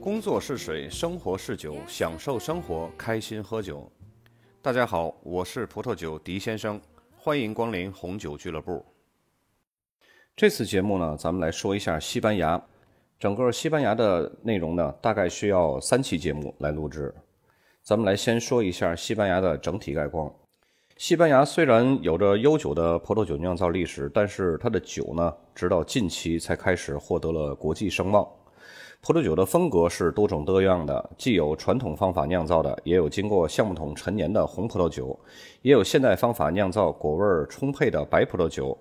工作是水，生活是酒，享受生活，开心喝酒。大家好，我是葡萄酒狄先生，欢迎光临红酒俱乐部。这次节目呢，咱们来说一下西班牙。整个西班牙的内容呢，大概需要三期节目来录制。咱们来先说一下西班牙的整体概况。西班牙虽然有着悠久的葡萄酒酿造历史，但是它的酒呢，直到近期才开始获得了国际声望。葡萄酒的风格是多种多样的，既有传统方法酿造的，也有经过橡木桶陈年的红葡萄酒，也有现代方法酿造果味充沛的白葡萄酒。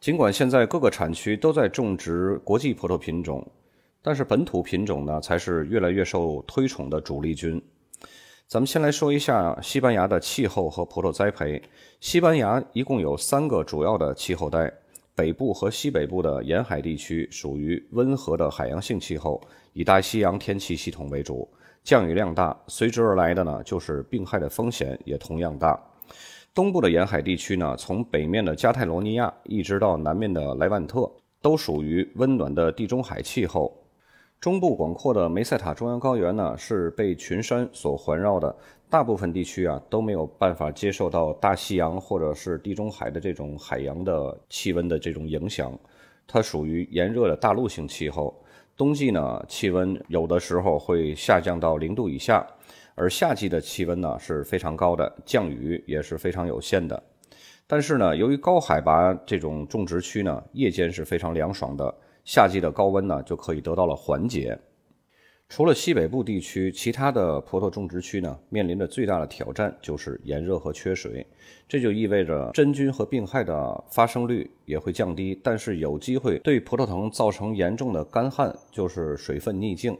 尽管现在各个产区都在种植国际葡萄品种，但是本土品种呢才是越来越受推崇的主力军。咱们先来说一下西班牙的气候和葡萄栽培。西班牙一共有三个主要的气候带。北部和西北部的沿海地区属于温和的海洋性气候，以大西洋天气系统为主，降雨量大，随之而来的呢就是病害的风险也同样大。东部的沿海地区呢，从北面的加泰罗尼亚一直到南面的莱万特，都属于温暖的地中海气候。中部广阔的梅塞塔中央高原呢，是被群山所环绕的。大部分地区啊都没有办法接受到大西洋或者是地中海的这种海洋的气温的这种影响，它属于炎热的大陆性气候。冬季呢，气温有的时候会下降到零度以下，而夏季的气温呢是非常高的，降雨也是非常有限的。但是呢，由于高海拔这种种植区呢，夜间是非常凉爽的，夏季的高温呢就可以得到了缓解。除了西北部地区，其他的葡萄种植区呢，面临着最大的挑战就是炎热和缺水。这就意味着真菌和病害的发生率也会降低，但是有机会对葡萄藤造成严重的干旱，就是水分逆境。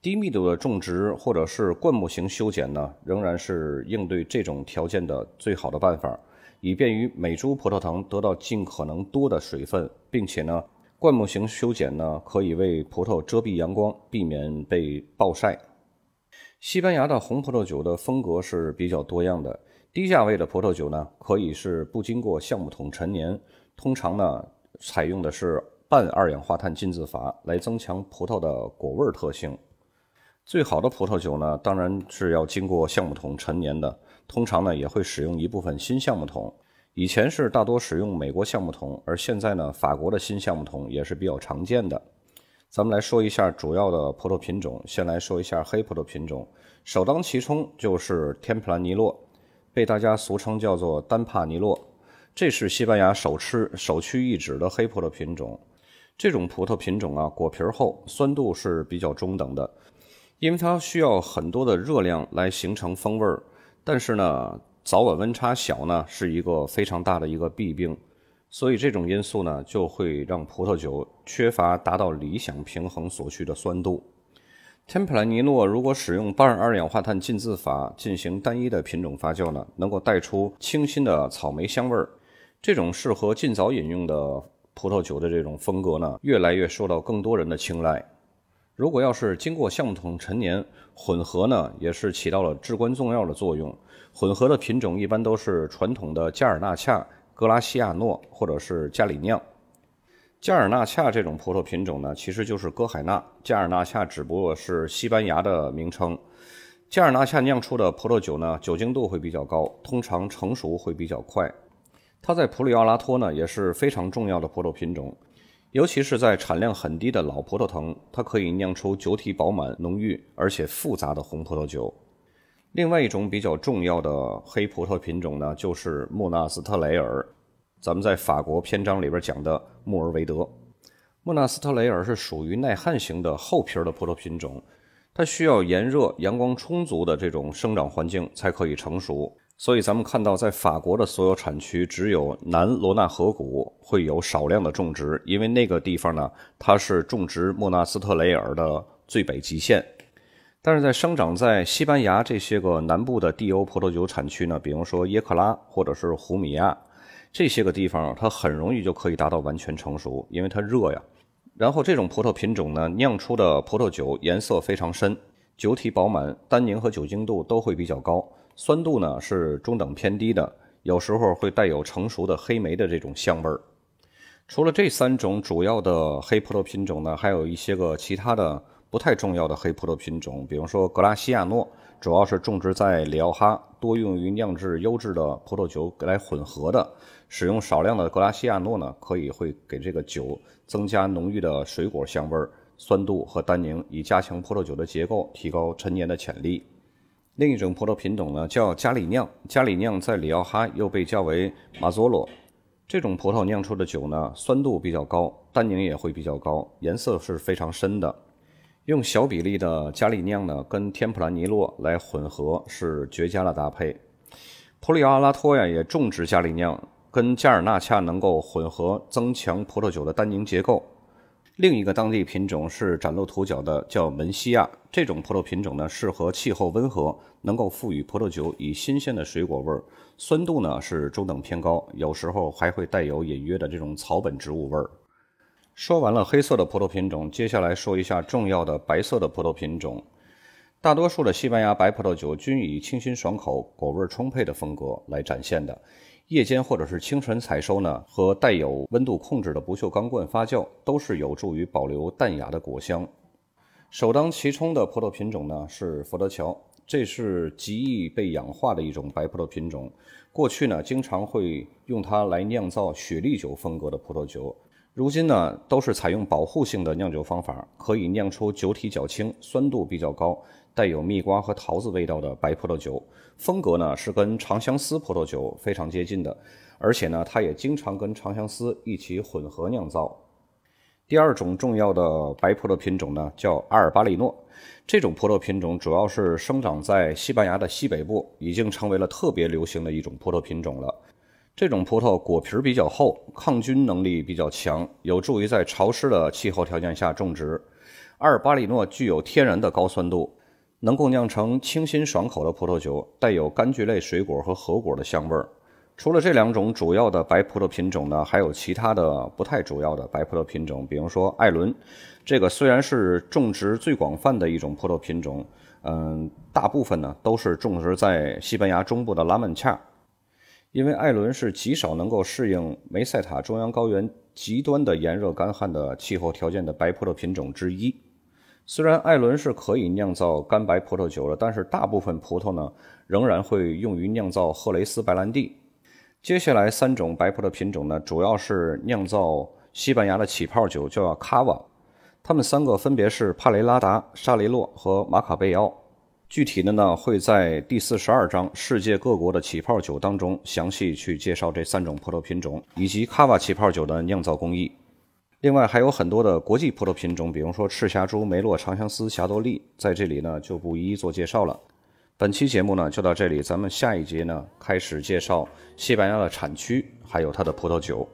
低密度的种植或者是灌木型修剪呢，仍然是应对这种条件的最好的办法，以便于每株葡萄藤得到尽可能多的水分，并且呢。灌木型修剪呢，可以为葡萄遮蔽阳光，避免被暴晒。西班牙的红葡萄酒的风格是比较多样的。低价位的葡萄酒呢，可以是不经过橡木桶陈年，通常呢采用的是半二氧化碳浸渍法来增强葡萄的果味特性。最好的葡萄酒呢，当然是要经过橡木桶陈年的，通常呢也会使用一部分新橡木桶。以前是大多使用美国橡木桶，而现在呢，法国的新橡木桶也是比较常见的。咱们来说一下主要的葡萄品种，先来说一下黑葡萄品种，首当其冲就是天普兰尼洛，被大家俗称叫做丹帕尼洛，这是西班牙首吃首屈一指的黑葡萄品种。这种葡萄品种啊，果皮厚，酸度是比较中等的，因为它需要很多的热量来形成风味儿，但是呢。早晚温差小呢，是一个非常大的一个弊病，所以这种因素呢，就会让葡萄酒缺乏达到理想平衡所需的酸度。天普兰尼诺如果使用半二氧化碳浸渍法进行单一的品种发酵呢，能够带出清新的草莓香味儿。这种适合尽早饮用的葡萄酒的这种风格呢，越来越受到更多人的青睐。如果要是经过橡木桶陈年混合呢，也是起到了至关重要的作用。混合的品种一般都是传统的加尔纳恰、格拉西亚诺或者是加里酿。加尔纳恰这种葡萄品种呢，其实就是歌海纳，加尔纳恰只不过是西班牙的名称。加尔纳恰酿出的葡萄酒呢，酒精度会比较高，通常成熟会比较快。它在普里奥拉托呢也是非常重要的葡萄品种。尤其是在产量很低的老葡萄藤，它可以酿出酒体饱满、浓郁而且复杂的红葡萄酒。另外一种比较重要的黑葡萄品种呢，就是穆纳斯特雷尔。咱们在法国篇章里边讲的穆尔维德，穆纳斯特雷尔是属于耐旱型的厚皮的葡萄品种，它需要炎热、阳光充足的这种生长环境才可以成熟。所以咱们看到，在法国的所有产区，只有南罗纳河谷会有少量的种植，因为那个地方呢，它是种植莫纳斯特雷尔的最北极限。但是在生长在西班牙这些个南部的地欧葡萄酒产区呢，比如说耶克拉或者是胡米亚这些个地方，它很容易就可以达到完全成熟，因为它热呀。然后这种葡萄品种呢，酿出的葡萄酒颜色非常深，酒体饱满，单宁和酒精度都会比较高。酸度呢是中等偏低的，有时候会带有成熟的黑莓的这种香味儿。除了这三种主要的黑葡萄品种呢，还有一些个其他的不太重要的黑葡萄品种，比如说格拉西亚诺，主要是种植在里奥哈，多用于酿制优质的葡萄酒来混合的。使用少量的格拉西亚诺呢，可以会给这个酒增加浓郁的水果香味儿、酸度和单宁，以加强葡萄酒的结构，提高陈年的潜力。另一种葡萄品种呢，叫加里酿。加里酿在里奥哈又被叫为马佐罗。这种葡萄酿出的酒呢，酸度比较高，单宁也会比较高，颜色是非常深的。用小比例的加里酿呢，跟天普兰尼洛来混合是绝佳的搭配。普里奥阿拉托呀也种植加里酿，跟加尔纳恰能够混合，增强葡萄酒的单宁结构。另一个当地品种是崭露头角的，叫门西亚。这种葡萄品种呢，适合气候温和，能够赋予葡萄酒以新鲜的水果味儿，酸度呢是中等偏高，有时候还会带有隐约的这种草本植物味儿。说完了黑色的葡萄品种，接下来说一下重要的白色的葡萄品种。大多数的西班牙白葡萄酒均以清新爽口、果味充沛的风格来展现的。夜间或者是清晨采收呢，和带有温度控制的不锈钢罐发酵，都是有助于保留淡雅的果香。首当其冲的葡萄品种呢是佛得桥，这是极易被氧化的一种白葡萄品种。过去呢，经常会用它来酿造雪莉酒风格的葡萄酒。如今呢，都是采用保护性的酿酒方法，可以酿出酒体较轻、酸度比较高。带有蜜瓜和桃子味道的白葡萄酒，风格呢是跟长相思葡萄酒非常接近的，而且呢，它也经常跟长相思一起混合酿造。第二种重要的白葡萄品种呢，叫阿尔巴里诺。这种葡萄品种主要是生长在西班牙的西北部，已经成为了特别流行的一种葡萄品种了。这种葡萄果皮比较厚，抗菌能力比较强，有助于在潮湿的气候条件下种植。阿尔巴里诺具有天然的高酸度。能够酿成清新爽口的葡萄酒，带有柑橘类水果和核果的香味儿。除了这两种主要的白葡萄品种呢，还有其他的不太主要的白葡萄品种，比如说艾伦。这个虽然是种植最广泛的一种葡萄品种，嗯，大部分呢都是种植在西班牙中部的拉曼恰，因为艾伦是极少能够适应梅塞塔中央高原极端的炎热干旱的气候条件的白葡萄品种之一。虽然艾伦是可以酿造干白葡萄酒的，但是大部分葡萄呢仍然会用于酿造赫雷斯白兰地。接下来三种白葡萄品种呢，主要是酿造西班牙的起泡酒，叫卡瓦。它们三个分别是帕雷拉达、沙雷洛和马卡贝奥。具体的呢，会在第四十二章《世界各国的起泡酒》当中详细去介绍这三种葡萄品种以及卡瓦起泡酒的酿造工艺。另外还有很多的国际葡萄品种，比如说赤霞珠、梅洛、长相思、霞多丽，在这里呢就不一一做介绍了。本期节目呢就到这里，咱们下一节呢开始介绍西班牙的产区，还有它的葡萄酒。